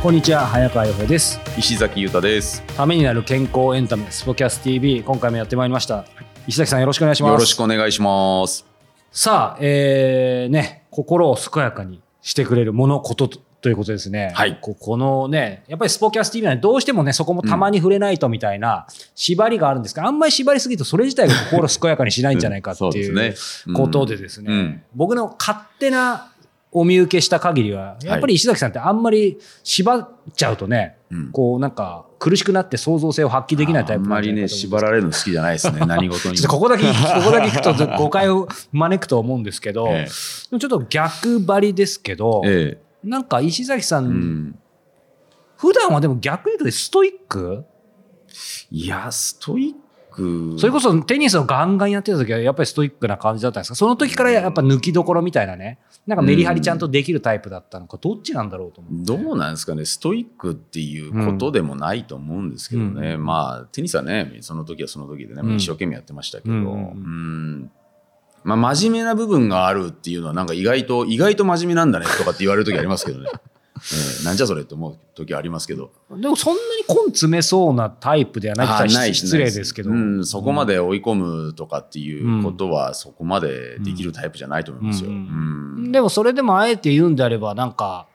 こんにちは早川洋平です。石崎裕太です。ためになる健康エンタメスポキャス TV 今回もやってまいりました。石崎さんよろしくお願いします。よろしくお願いします。さあえー、ね心を健やかにしてくれるものこととということですね。はい。ここのね、やっぱりスポキャス TV はどうしてもね、そこもたまに触れないとみたいな縛りがあるんですが、あんまり縛りすぎるとそれ自体が心健やかにしないんじゃないかっていうことでですね、うん。僕の勝手なお見受けした限りは、やっぱり石崎さんってあんまり縛っちゃうとね、うん。こうなんか苦しくなって創造性を発揮できないタイプあんまりね、縛られるの好きじゃないですね、何事にも。ここだけ、ここだけ聞くと誤解を招くと思うんですけど、え。ちょっと逆張りですけど、ええ。なんか石崎さん、えうん。普段はでも逆に言うとストイック、いや、ストイック。それこそテニスをガンガンやってた時はやっぱりストイックな感じだったんですか？その時からやっぱ抜きどころみたいなね、なんかメリハリちゃんとできるタイプだったのか、どっちなんだろうと思って。どうなんですかね、ストイックっていうことでもないと思うんですけどね、うん。まあ、テニスはね、その時はその時でね、うん。一生懸命やってましたけど、ううんん。まあ、真面目な部分があるっていうのは、なんか意外と、意外と真面目なんだねとかって言われる時ありますけどね。ええなんじゃそれって思う時ありますけど。でもそんなに根詰めそうなタイプではないない失礼ですけど。うん、そこまで追い込むとかっていうことは、そこまでできるタイプじゃないと思いますよ。でもそれでもあえて言うんであれば、なんか、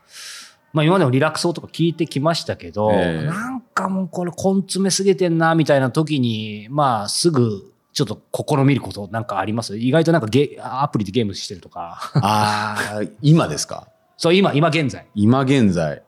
まあ今までもリラクソとか聞いてきましたけど、ええなんかもうこれ根詰めすぎてんな、みたいな時に、まあすぐちょっと試みることなんかあります？意外となんかゲアプリでゲームしてるとか。ああ、今ですか？そう、今、今現在。今現在。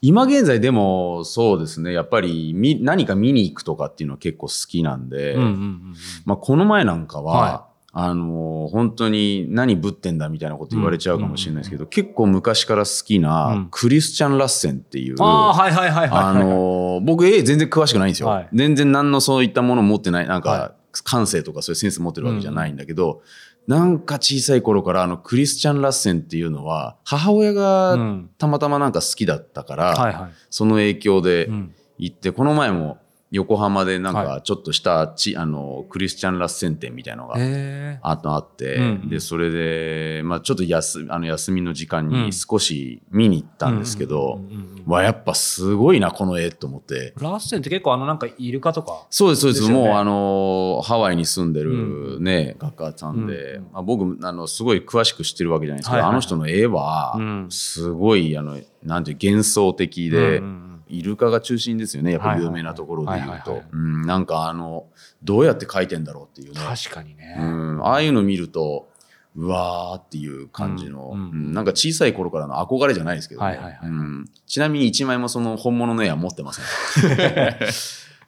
今現在でもそうですね、やっぱりみ何か見に行くとかっていうのは結構好きなんで、うんうんうんまあ、この前なんかは、はあのー本当に何ぶってんだみたいなこと言われちゃうかもしれないですけど、結構昔から好きうん。なクリスチャン・ラッセンっていう、ああ、はいはいはいはい。あのー僕、絵全然詳しくないんですよ。はい。全然何のそういったもの持ってない、なんはか、感性とかそういうセンス持ってるわけじゃないんだけど、なんか小さい頃からあのクリスチャン・ラッセンっていうのは、母親うがんたまたまなんか好きだったから。その影響でうん行って、この前も横浜でなんはかちょっとしたち、あの、クリスチャン・ラッセン店みたいなのがへああって、うんで、それで、まあちょっと休あの休みの時間うん。に少し見に行ったんですけど、わ、やっぱすごいな、この絵と思って。ラッセンって結構あのなんかイルカとか。そうです、そうです。ね。もう、あの、ハワイに住んでるね、画家さんで、うん。まあ、僕、あの、すごい詳しく知ってるわけじゃないですけど、はいはいはい。あの人の絵はう、ん。すごい、あの、なんていう、幻想的で、うんうんうんイルカが中心ですよね、やっぱり有名なところでい。うん。なんか、あの、どうやって描いてんだろうっていうね。確かにね。うん、ああいうの見ると、うわーっていう感じの、うんうん。うん。なんか小さい頃からの憧れじゃないですけどね、はいはいはい。うん。ちなみに一枚もその本物の絵は持ってません。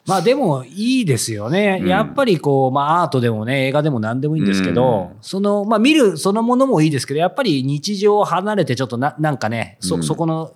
まあでもいいですよね。うん。やっぱりこう、まあアートでもね、映画でも何でもいいんですけど、うん。その、まあ見るそのものもいいですけど、やっぱり日常を離れてちょっとな、なんかね、そ、うん。そこの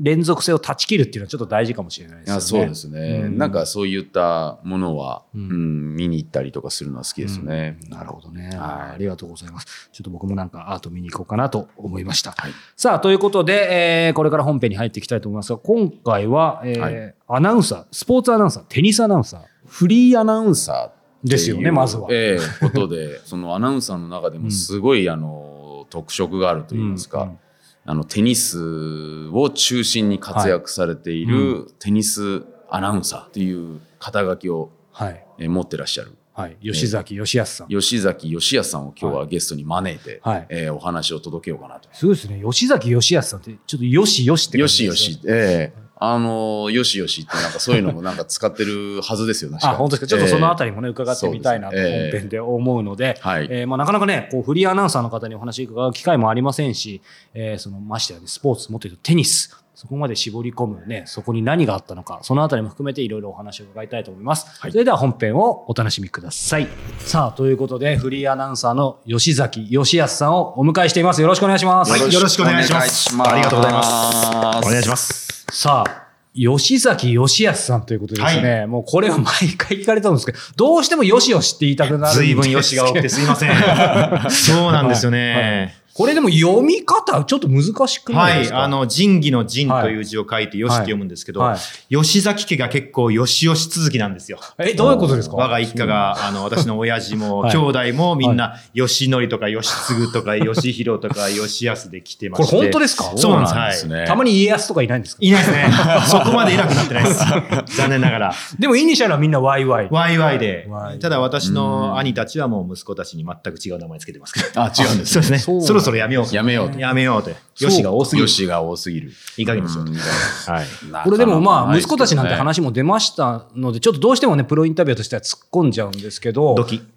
連続性を断ち切るっていうのはちょっと大事かもしれないですよね。そうですね、うんなんかそういったものは、ううんん見に行ったりとかするのは好きですね。なるほどね、はいありがとうございます。ちょっと僕もなんかアート見に行こうかなと思いました。はいさあ、ということで、えーこれから本編に入っていきたいと思いますが、今回は、えーはいアナウンサー、スポーツアナウンサー、テニスアナウンサー。フリーアナウンサーですよねまずはええことで、そのアナウンサーの中でもすごい、あの特色があるといいますか、うんうんあのテニスを中心に活躍されているテニスアナウンサーという肩書きをはい。え持ってらっしゃるはい。吉崎義康さん。吉崎義康さんを今日はゲストに招いて、はいえーお話を届けようかなと。すごいですね。吉崎義康さんって、ちょっとよしよしってよ感じですねしよし、ええあのよしよしってなんかそういうのもなんか使ってるはずですよ ね。あ、本当ですか。ちょっとそのあたり、りもね、伺ってみたいなと本編で思うので、はいえーまあ、なかなかね、こうフリーアナウンサーの方にお話伺う機会もありませんし、えーそのましてやね、スポーツ、もっと言うとテニス、そこまで絞り込むね、そこに何があったのか、そのあたりも含めていろいろお話を伺いたいと思います。はいそれでは本編をお楽しみください。さあ、ということで、フリーアナウンサーの吉崎義康さんをお迎えしています。よろしくお願いします。はいよろしくお願いしますますありがとうございますお願いします。さあ、吉崎義康さんということでですね、もうこれは毎回聞かれたんですけど、どうしてもよしよしって言いたくなるんですけど。随分よしが多くてすいません。そうなんですよね。これでも読み方、ちょっと難しくなはいい。ですか？あ、の、仁義の仁という字を書いて、よしって読むんですけど、はい吉崎家が結構よしよし続きなんですよ。え、どういうことですか？我が一家が、あの、私の親父も、はい兄弟もみんな、吉典とか吉継とか吉弘とか吉康で来てまこれして。本当ですか？そうなんです。そうはい。ねたまに家康とかいないんですか？いないですね。そこまでいなくなってないです。残念ながら。でもイニシャルはみんな YY。ワイワイでワイ。ただ私の兄たちはもう息子たちに全く違う名前つけてますけど。あ、違うんです そうですね。そろやめようか。やめようとやめようと。よしが多すぎるよ。しが多すぎる。いい加減にしよううんはい。これでもまあ、息子たちなんて話話も出ましたので、ちょっとどうしてもね、プロインタビューとしては突っ込んじゃうんですけど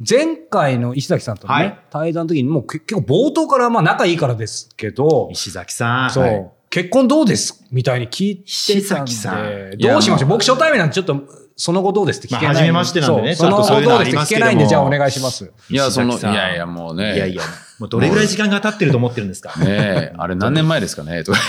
前回の石崎さんとね、対談の時にもうけ結構冒頭からまあ仲いいからですけど、石崎さん。そう、はい結婚どうです？みたいに聞いてたん石崎さで、んどうしましょう？僕初対面なんでちょっと、その後どうですって聞けない。まあ初めましてなんでねそうちょっとそういうの後どうですって聞けないんで、じゃあお願いします。いや、その、いやいや、もうね。いやいや、もうどれぐらい時間が経ってると思ってるんですか？ねえ、あれ何年前ですかね？とか。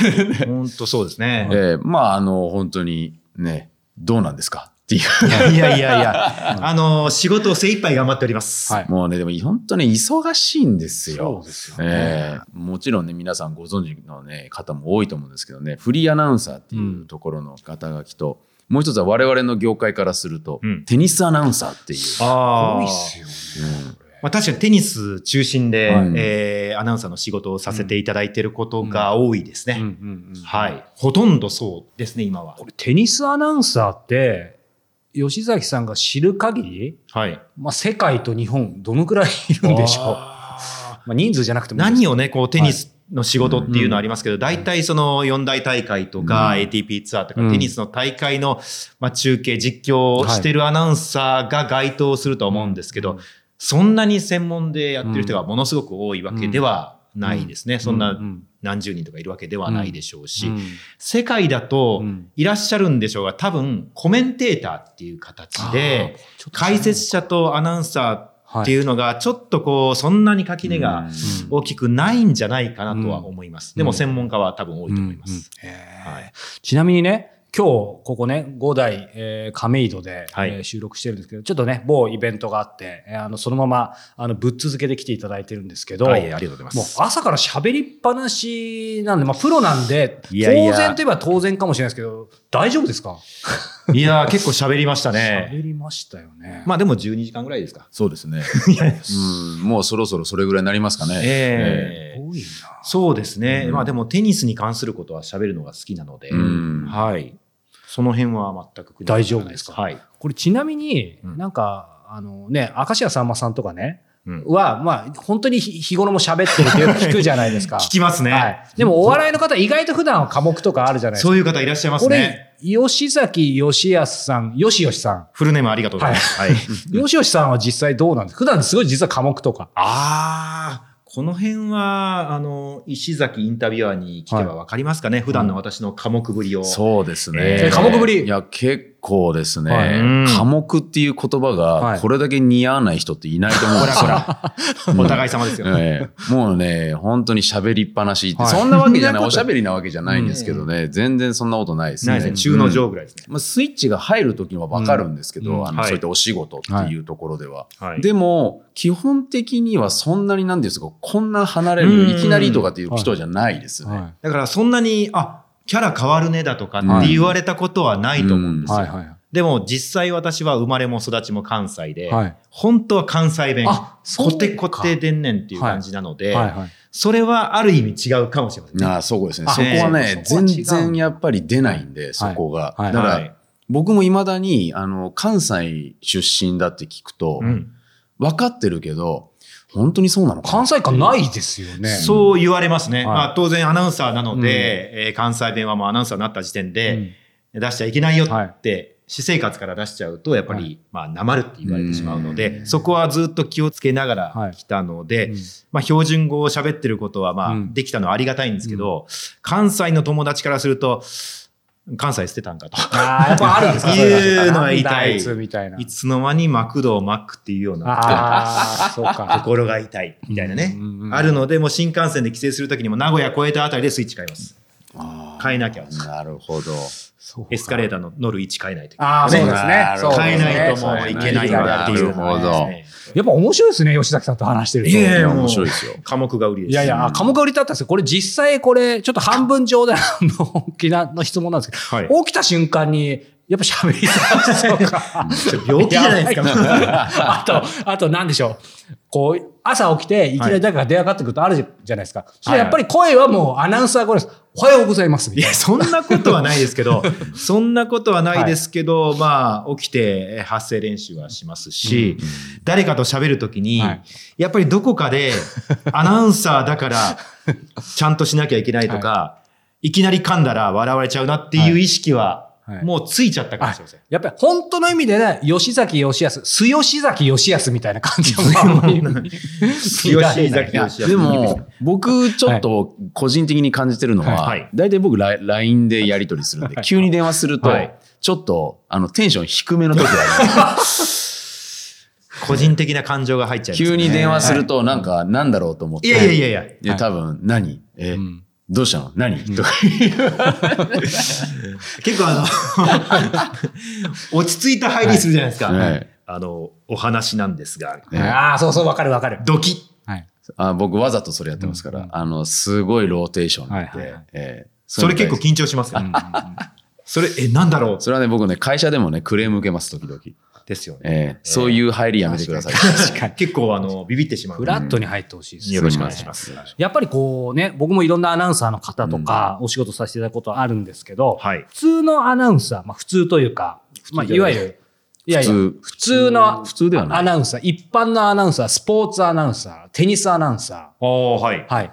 本当そうですね。ええまあ、あの、本当にね、どうなんですか？っていう。いやいやいや、あの、仕事を精一杯頑張っております。はいもうね、でも本当ね、忙しいんですよ。そうですよねええもちろんね、皆さんご存知の、ね、方も多いと思うんですけどね、フリーアナウンサーっていうところの肩書きと、もう一つは我々の業界からすると、うんテニスアナウンサーっていう。あ多いっすよね。まあ、確かにテニス中心で、はいえーアナウンサーの仕事をさせていただいていることが多いですね。うんうんうんはい。ほとんどそうですね、今はこ。れテニスアナウンサーって、吉崎さんが知る限り、はい。まあ、世界と日本、どのくらいいるんでしょう。あまあ、人数じゃなくても何をね、こう、テニスの仕事っていうのありますけど、大体その四大大会とか、ATP ツアーとか、うん。テニスの大会の、まあ、中継、実況をしてるアナウンサーが該当すると思うんですけど、そんなに専門でやってる人がものすごく多いわけではないですね。そんなうん何十人とかいるわけではないでしょうし、うん。世界だとうん。いらっしゃるんでしょうが、多分コメンテーターっていう形で、解説者とアナウンサーっていうのが、ちょっとこう、そんなに垣根が大きくないんじゃないかなとは思います。でも専門家は多分多いと思います。はい。ちなみにね、今日、ここね、五代、えー亀戸で、はいえー収録してるんですけど、ちょっとね、某イベントがあって、えーあの、そのまま、あの、ぶっ続けで来ていただいてるんですけど、はい、ありがとうございまもうす。朝から喋りっぱなしなんで、まあ、プロなんで、いやいや当然といえば当然かもしれないですけど、大丈夫ですか？いやー、結構喋りました喋ね。りましたよね。まあでも12時間ぐらいですか。そうですね。うん、もうそろそろそれぐらいになりますかね。ええ多いな。そうですね。うんまあでもテニスに関することは喋るのが好きなので、うんはい。その辺は全く大丈夫ですか？はい。これちなみに、うんなんか、あのね、明石家さんまさんとかね、うんは、まあ、本当に日日頃も喋ってるってよく 聞くじゃないですか。聞きますね。はい。でも、お笑いの方、意外と普段は科目とかあるじゃないですか。そういう方いらっしゃいますこね。れ、吉崎義康さん、吉吉さん。フルネームありがとうございます。はい。吉吉さんは実際どうなんです？か普段すごい実は科目とか。ああ、この辺は、あの、石崎インタビュアーに聞けばわかりますかね、普段の私の科目ぶりを。そうですね。えー科目ぶりいや、結構ですね。はいうん科目っていう言葉はいが、これだけ似合わない人っていないと思うんですよ。お互い様ですよ。ええもうね、本当に喋りっぱなしって、はいそんなわけじゃない、おしゃべりなわけじゃないんですけどね、全然そんなことないですね。すね。中の上ぐらいですね。まあ、スイッチが入るときはわかるんですけど、あの、うんはいそういったお仕事っていうところでは。はいでも、基本的にはそんなになんですか、こんな離れうんる、いきなりとかっていう人じゃないですね。はだからそんなに、あ、キャラ変わるねだとかって言われたことはないと思うんですよ。はいはいでも実際私は生まれも育ちも関西で、はい本当は関西弁、あそうかコテコテでんねんっていう感じなので、はいはい。それはある意味違うかもしれませんね。ああ、そうですね。あそこはね、全然やっぱり出ないんで、そこが。はいだから、はい僕も未だに、あの、関西出身だって聞くと、うん分かってるけど、本当にそうなの関西感ないですよね。そう言われますね。はい。まあ当然アナウンサーなので、うん。えー関西弁はもうアナウンサーになった時点で、出しちゃいけないよって、私生活から出しちゃうと、やっぱり、はい。まあ、なまるって言われてしまうのうで、そこはずっと気をつけながら来たので、うん。まあ、標準語を喋ってることは、まあ、うん。できたのはありがたいんですけど、関西の友達からすると、関西捨てたんかと。ああ、やっぱあるんですか？いうのは言いたいつみたいな。いつの間にマクドをマックっていうようなああ、そうか。心が痛いみたいなね。あるので、もう新幹線で帰省するときにも名古屋越えたあたりでスイッチ変えます。変えなきゃなるほど。エスカレーターの乗る位置変えないといけああ、そうですねな。るほどそうですね変えないともういけないっていうのがありますね。やっぱ面白いですね、吉崎さんと話してると。いやいや、面白いですよ。科目が売りです。いやいや、あ科目売りだったんですよ。これ実際これ、ちょっと半分冗談の本気なの質問なんですけど、はい。起きた瞬間に、やっぱ喋り出すとか。病気じゃないですか。あと、あと何でしょう。こう、朝起きて、いきなり誰かが電話かかってくるとあるじゃないですか。それやっぱり声はもうアナウンサー声です。おはようございます。いや、そんなことはないですけど、そんなことはないですけど、まあ、起きて発声練習はしますし、誰かと喋るときに、はいやっぱりどこかで、アナウンサーだから、ちゃんとしなきゃいけないとか、い、きなり噛んだら笑われちゃうなっていう意識は、はいもうついちゃったかもしれません。やっぱり本当の意味でね、吉崎義康、素吉崎義康みたいな感じのあんまり吉崎義康でも、僕、ちょっと個人的に感じてるのは、はい大体僕、ラ LINE でやり取りするんで、急に電話するとはい、ちょっと、あの、テンション低めの時があります。個人的な感情が入っちゃいます、ね。急に電話すると、なんか、なんだろうと思って。いやいやいやいや。で、多分、何？え、んどうしたの？何、とか。結構あの、落ち着いた入りするじゃないですか。はい。はい。あの、お話なんですが、ねああ、そうそう、わかるわかる。ドキはい。あ僕、わざとそれやってますから、うん。あの、すごいローテーションで、はいはいはい。えーそれ結構緊緊張しますか？ら。それ、え、なんだろう？それはね、僕ね、会社でもね、クレーム受けます、時々。ですよね。えーそういう入りやめてください。確かに。結構あの、ビビってしまう。フラットに入ってほしいです、よろしくお願いします。やっぱりこうね、僕もいろんなアナウンサーの方とか、お仕事させていただくことあるんですけど、はい。普通のアナウンサー、まあ普通というか、まあいわゆる、いやいや、普通普通の普通ではないアナウンサー、一般のアナウンサー、スポーツアナウンサー、テニスアナウンサおー、はいー。。はい。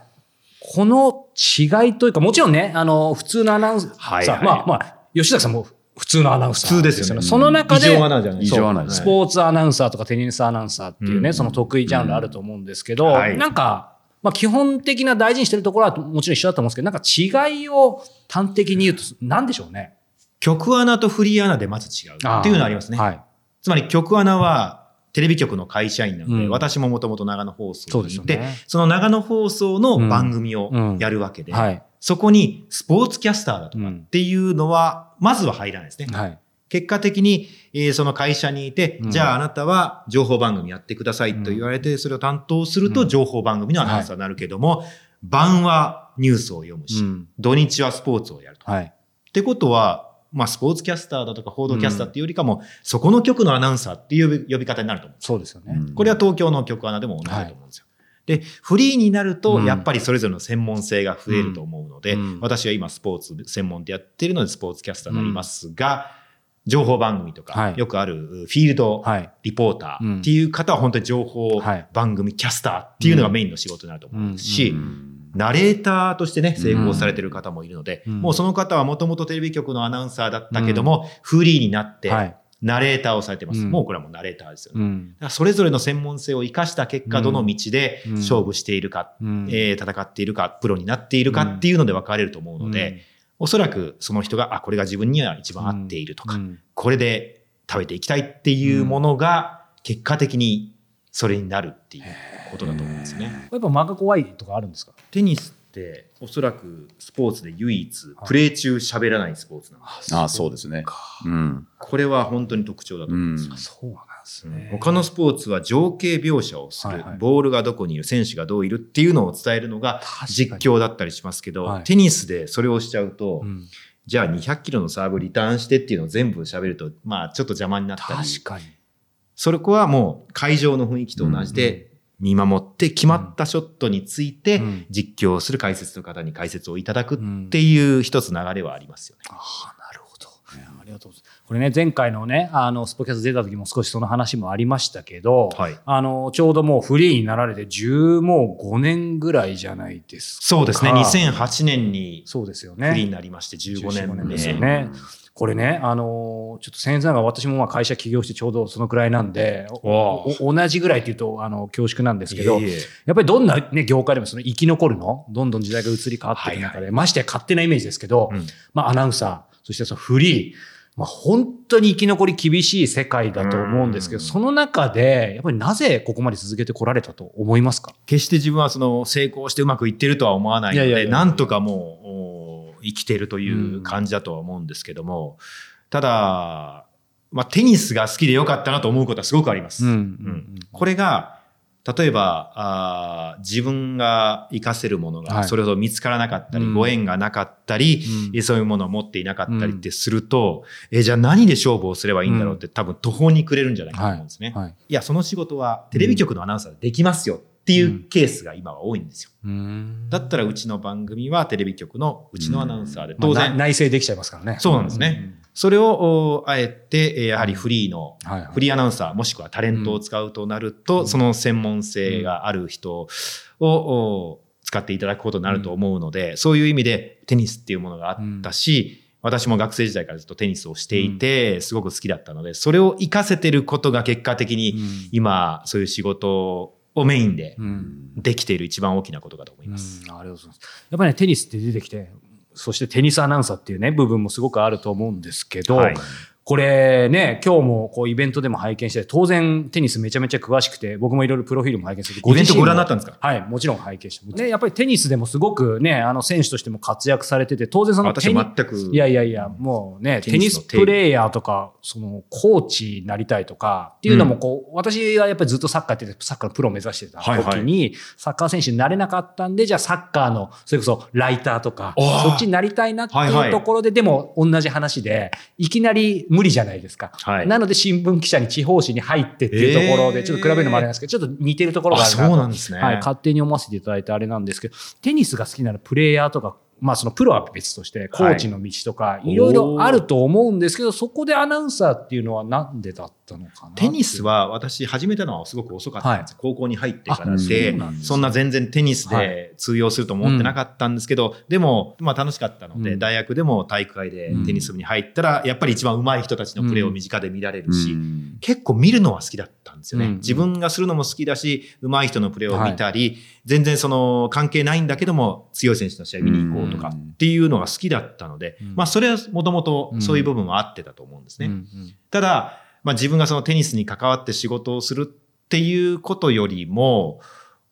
この違いというか、もちろんね、あの、普通のアナウンサー、はいはいまあまあ、吉崎さんも普通のアナウンサー。普通ですよねその中で、異常アナじゃない異常アナですスポーツアナウンサーとかテニスアナウンサーっていうね、うんその得意ジャンルあると思うんですけど、はいなんか、まあ基本的な大事にしてるところはもちろん一緒だと思うんですけど、なんか違いを端的に言うと何でしょうね。曲アナとフリーアナでまず違うっていうのありますね。はい。つまり曲アナは、テレビ局の会社員なので、うん私ももともと長野放送にいて、ね。その長野放送の番組をうんやるわけで、はい。そこにスポーツキャスターだとかっうんていうのは、まずは入らないですね。はい。結果的に、えーその会社にいて、うんじゃああなたは情報番組やってくださいと言われて、それを担当するとうん情報番組のアナウンサーになるけども、晩はニュースを読むし、うん土日はスポーツをやると。はい。ってことは、まあスポーツキャスターだとか報道キャスターっていうよりかも、そこの局のアナウンサーっていう呼び方になると思う。そうですよね。うん。これは東京の局アナでも同じだと思うんですよ。で、フリーになると、うん。やっぱりそれぞれの専門性が増えると思うので、うん。私は今スポーツ専門でやってるのでスポーツキャスターになりますが、情報番組とか、はい。よくあるフィールドはい。リポータうんーっていう方は本当に情報はい。番組キャスターっていうのがメインの仕事になると思うし、うんナレーターとしてね、成功されてる方もいるので、うん。もうその方はもともとテレビ局のアナウンサーだったけども、フリーになって、はい。ナレーターをされてます。うん。もうこれはもうナレーターですよね。うん。だからそれぞれの専門性を生かした結果、うんどの道でうん。勝負しているか、うん。えー戦っているか、プロになっているかっていうので分かれると思うので、おそらくその人が、あ、これが自分には一番合っているとか、うん。これで食べていきたいっていうものが、結果的にそれになるっていうことだと思うんですね。やっぱ間が怖いとかあるんですか？テニスって、おそらくスポーツで唯一、プレー中喋らないスポーツなんです。ああ、そうですね。うん。これは本当に特徴だと思うんですよ。うんそうなんですね。他のスポーツは情景描写をする、はいはいボールがどこにいる、選手がどういるっていうのを伝えるのが実況だったりしますけど、はいテニスでそれをしちゃうと、うんじゃあ200キロのサーブリターンしてっていうのを全部喋ると、まあちょっと邪魔になったり、確かに。それこはもう会場の雰囲気と同じで見守って決まったショットについてうん実況をする解説の方に解説をいただくうんっていう一つ流れはありますよね。ああ、なるほど。ありがとうございます。これね、前回のね、あの、スポキャス出た時も少しその話もありましたけど、はいあの、ちょうどもうフリーになられて10もう5年ぐらいじゃないですか。そうですね。2008年にそうですよフリーにね。なりまして15 15年ですでよね。これね、あの、ちょっと先生が私もまあ会社起業してちょうどそのくらいなんで、同じぐらいっていうと、あの、恐縮なんですけど、いえいえ。やっぱりどんな、ね、業界でもその生き残るの、どんどん時代が移り変わっていく中で、ましてや勝手なイメージですけど、うん。まあアナウンサー、そしてそのフリー、まあ本当に生き残り厳しい世界だと思うんですけど、うん。その中で、やっぱりなぜここまで続けてこられたと思いますか？決して自分はその成功してうまくいってるとは思わないので、なんとかもう、お生きてるという感じだとは思うんですけども、ただ、まあ、テニスが好きでよかったなと思うことはすごくあります。うんうんこれが、例えば、あー自分が活かせるものはい。がそれほど見つからなかったり、うん。ご縁がなかったり、うん。そういうものを持っていなかったりってすると、えじゃあ何で勝負をすればいいんだろうって、多分途方に暮れるんじゃないかと思うんですね。はい。い。や、その仕事はテレビ局のアナウンサーでできますよ。っていうケースが今は多いんですよ。うん。だったらうちの番組はテレビ局のうちのアナウンサーで、まあな当然、内政できちゃいますからね。そうなんですね。それを、おあえて、えーやはりフリーの、はいはい。フリーアナウンサーもしくはタレントを使うとなると、その専門性がある人を、お使っていただくことになると思うので、そういう意味でテニスっていうものがあったし、私も学生時代からずっとテニスをしていて、すごく好きだったので、それを活かせてることが結果的に、うん。今、そういう仕事をメインでうんできている一番大きなことかと思います。うんありがとうございます。やっぱりね、テニスって出てきて、そしてテニスアナウンサーっていうね、部分もすごくあると思うんですけど、はいこれね、今日もこうイベントでも拝見して、当然テニスめちゃめちゃ詳しくて、僕もいろいろプロフィールも拝見するイベントご覧になったんですか？はい、もちろん拝見してます。ね、やっぱりテニスでもすごくね、あの選手としても活躍されてて、当然その私テニは全く。いやいやいや、もうね、テニスプレーヤーとか、その、コーチになりたいとかっていうのも、こう、私がやっぱりずっとサッカーやってて、サッカーのプロを目指してたはいはい。時に、サッカー選手になれなかったんで、じゃあサッカーの、それこそライターとか、そっちになりたいなってはいはいいうところで、でも同じ話で、いきなり無理じゃないですか。はい。なので新聞記者に地方紙に入ってっていうところで、えー。ちょっと比べるのもあれなんですけど、ちょっと似てるところがああ、るなとそうなんですね。はい、勝手に思わせていただいてあれなんですけど、テニスが好きならプレイヤーとか、まあそのプロは別として、コーチの道とか、いろいろあると思うんですけど、そこでアナウンサーっていうのはなんでだったのかなテニスは私始めたのはすごく遅かったんですよ、高校に入ってからあでそんですね。そんな全然テニスはで通用すると思ってなかったんですけど、でも、まあ、楽しかったので、うん。大学でも体育会でテニス部に入ったら、やっぱり一番上手い人たちのプレーを身近で見られるし、うん。結構見るのは好きだったんですよね、うん。自分がするのも好きだし上手い人のプレーを見たり、全然その関係ないんだけども強い選手の試合見に行こうとかうんっていうのが好きだったので、うん。まあそれはもともとそういう部分はあってたと思うんですね。ただ、まあ、自分がそのテニスに関わって仕事をするっていうことよりも、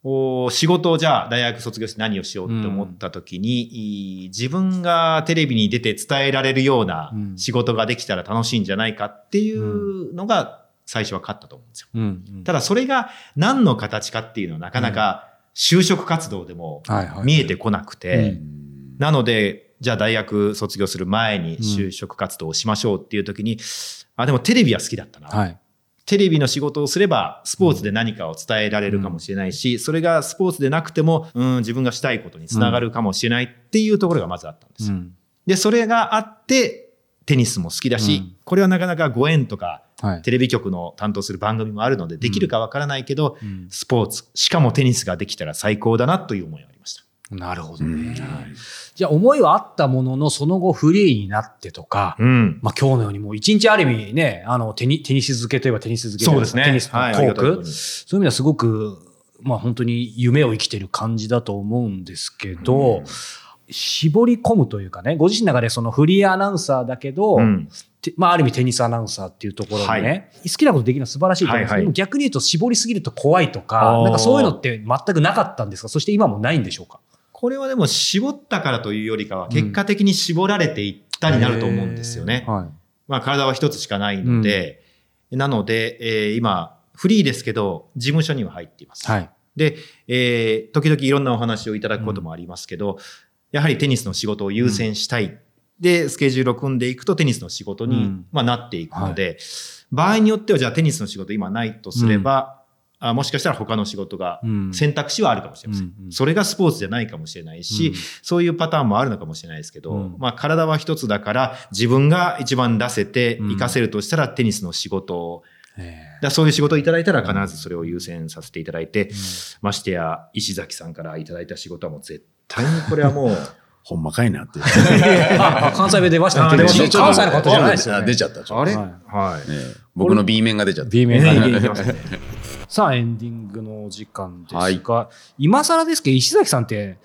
お仕事をじゃあ大学卒業して何をしようって思った時に、いい自分がテレビに出て伝えられるようなうん。仕事ができたら楽しいんじゃないかっていうのが最初は勝ったと思うんですよ。うんうん。ただそれが何の形かっていうのはなかなか就職活動でも見えてこなくて、うん。なので、じゃあ大学卒業する前に就職活動をしましょうっていう時に、あ、でもテレビは好きだったな。はい。テレビの仕事をすれば、スポーツで何かを伝えられるかもしれないし、それがスポーツでなくても、うん、自分がしたいことにつながるかもしれないっていうところがまずあったんですよ。うんで、それがあって、テニスも好きだし、うんこれはなかなかご縁とか、はい。テレビ局の担当する番組もあるので、できるかわからないけど、うんスポーツ、しかもテニスができたら最高だなという思いがありました。なるほどね。じゃあ思いはあったものの、その後フリーになってとか、うん。まあ今日のようにもう一日ある意味ね、あのテニテニス漬けといえばテニス漬けそうですね。テニスのトーがたいそういう意味ではすごく、まあ本当に夢を生きてる感じだと思うんですけど、うん。絞り込むというかね、ご自身の中でそのフリーアナウンサーだけど、まあある意味テニスアナウンサーっていうところでね、好きなことできるのは素晴らしいと思うんですけど、はいはい。逆に言うと絞りすぎると怖いとあか、ー。なんかそういうのって全くなかったんですか？そして今もないんでしょうか？これはでも絞ったからというよりかは、結果的に絞られていったになると思うんですよね。はい。まあ体は一つしかないので、なので、えー今、フリーですけど、事務所には入っています。はい。で、えー時々いろんなお話をいただくこともありますけど、やはりテニスの仕事を優先したい。で、スケジュールを組んでいくとテニスの仕事に、うんまあ、なっていくので、場合によってはじゃあテニスの仕事今ないとすれば、あもしかしたら他の仕事がうん。選択肢はあるかもしれません。うんうん。それがスポーツじゃないかもしれないし、うん。そういうパターンもあるのかもしれないですけど、うん。まあ体は一つだから自分が一番出せてうん。活かせるとしたらテニスの仕事を、えだからそういう仕事をいただいたら必ずそれを優先させていただいて、ましてや石崎さんからいただいた仕事はもう絶対にこれはもう、ほんまかいなって。関西弁出ましたね。関西の方じゃないですよ、出ちゃった。あれ？はい。ええ。僕の B 面が出ちゃった。B 面がね さあ、エンディングのお時間ですが、今更ですけど、石崎さんって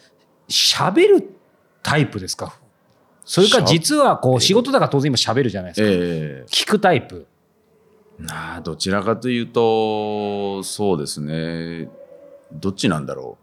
喋るタイプですか？それか実はこう仕事だから当然今喋るじゃないですか。ええ聞くタイプ。なあどちらかというと、そうですね。どっちなんだろ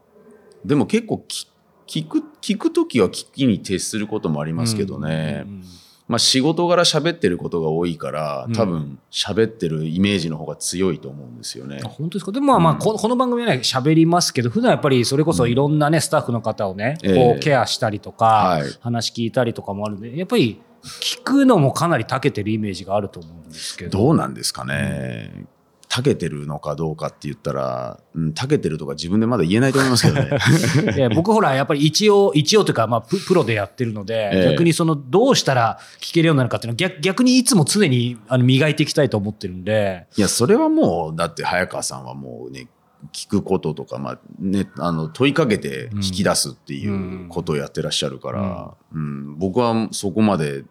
う。でも結構聞聞く聞く時は聞きに徹することもありますけどね、うんうんうんまあ、仕事柄喋ってることが多いからうん。多分喋ってるイメージの方が強いと思うんですよね。あ。本当ですか？でもまあまあうん。このこの番組はね喋りますけど普段やっぱりそれこそいろんなねスタッフの方をねええ。こうケアしたりとかはい。話聞いたりとかもあるんでやっぱり聞くのもかなり長けてるイメージがあると思うんですけど。どうなんですかね。長けてるのかどうかって言ったら、うん、長けてるとか自分でまだ言えないと思いますけどね。いや僕ほらやっぱり一応一応というかまあププロでやってるので、ええ。逆にそのどうしたら聞けるようになるかっていうのは逆逆にいつも常にあの磨いていきたいと思ってるんで。いや、それはもう、だって早川さんはもうね、聞くこととか、まあね、あの問いかけて引き出すっていうことをやってらっしゃるから、うん。僕はそこまで、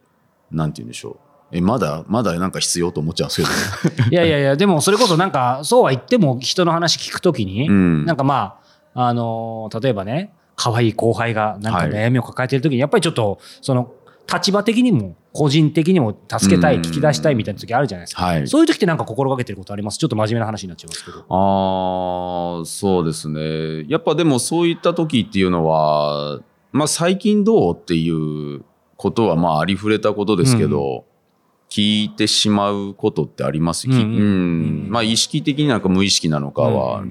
なんて言うんでしょう。え、まだ、まだなんか必要と思っちゃうんですけど、ね、いやいやいやでもそれこそなんかそうは言っても人の話聞くときに、うん。なんかまあ、あのー例えばね、可愛い後輩がなんかはい。悩みを抱えてるときに、やっぱりちょっと、その、立場的にも、個人的にも助けたい、うん。聞き出したいみたいな時あるじゃないですか。はい。そういう時ってなんか心がけてることあります？ちょっと真面目な話になっちゃいますけど。ああ、そうですね。やっぱでもそういった時っていうのは、まあ最近どうっていうことはまあありふれたことですけど、聞いてしまうことってあります、きうん。うん。うん。まあ意識的になんか無意識なのかは、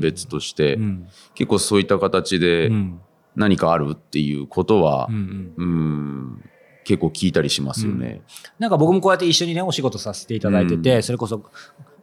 別として、うん。結構そういった形でうん。何かあるっていうことはうん結構聞いたりしますよね。なんか僕もこうやって一緒にね、お仕事させていただいてて、それこそ、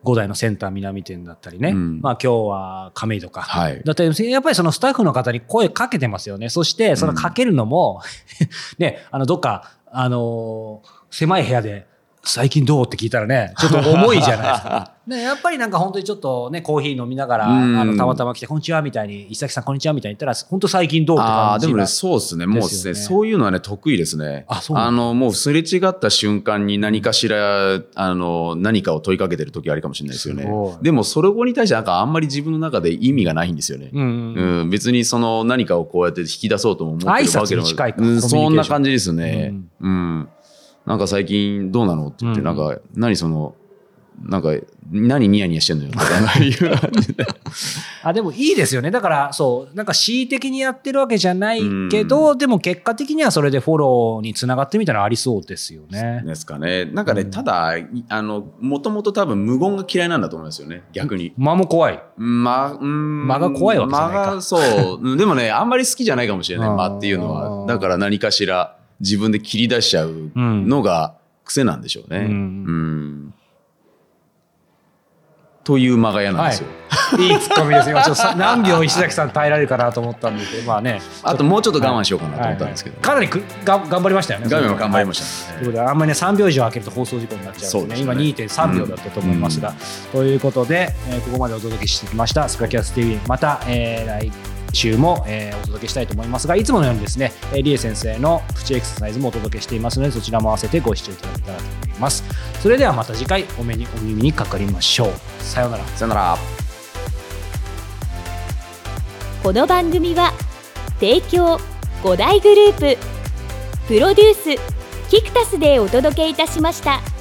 五代のセンター南店だったりね、うん。まあ今日は亀戸か、はい。だったり、やっぱりそのスタッフの方に声かけてますよね。そして、そのかけるのも、ね、あの、どっか、あのー狭い部屋で、最近どう？って聞いたらね、ちょっと重いじゃないですか。ね、やっぱりなんか本当にちょっとね、コーヒー飲みながら、うんあの、たまたま来て、こんにちはみたいに、石崎さんこんにちはみたいに言ったら、本当最近どうってああ、感じがでもね、そうですね。もうですね、そういうのはね、得意ですね。あそうなんだの、もうすれ違った瞬間に何かしら、あの、何かを問いかけてる時あるかもしれないですよね。でも、それ後に対してなんかあんまり自分の中で意味がないんですよね。うんうんうんうん、別にその何かをこうやって引き出そうとも思ってるわけでも挨拶に近いかうん、コミュニケーションそんな感じですね。ううん。なんか最近どうなのって言って、うんなんか、何その、なんか、何ニヤニヤしてんのよ。あでもいいですよね。だから、そう、なんか恣意的にやってるわけじゃないけど、でも結果的にはそれでフォローにつながってみたいなのありそうですよね。ですかね。なんかね、うんただ、いあの、もともと多分無言が嫌いなんだと思いますよね、逆に。間も怖い。ま、うん。間が怖いわけじゃないか間がそう。うんでもね、あんまり好きじゃないかもしれない、間っていうのは。だから何かしら自分で切り出しちゃううんのが癖なんでしょうね。うんうんという間が嫌なんですよ。いいツッコミです。今ちょっとさ 何秒石崎さん耐えられるかなと思ったんですけど、まあね。あともうちょっと我慢しようかなと思ったんですけど。はいはいかなりくが頑張りましたよね。画面は頑張りまししたね。ということで、あんまりね、3秒以上開けると放送事故になっちゃうんで、ね、ですね2.3秒だったと思いますが、ということで、えーここまでお届けしてきました、スカキャス TV。また、えー来週も、えーお届けしたいと思いますが、いつものようにですね、えーリエ先生のプチエクササイズもお届けしていますので、そちらも合わせてご視聴いただけたらと思います。それではまた次回、お目にお耳にかかりましょう。さようなら。さよなら。この番組は提供5大グループプロデュースキクタスでお届けいたしました。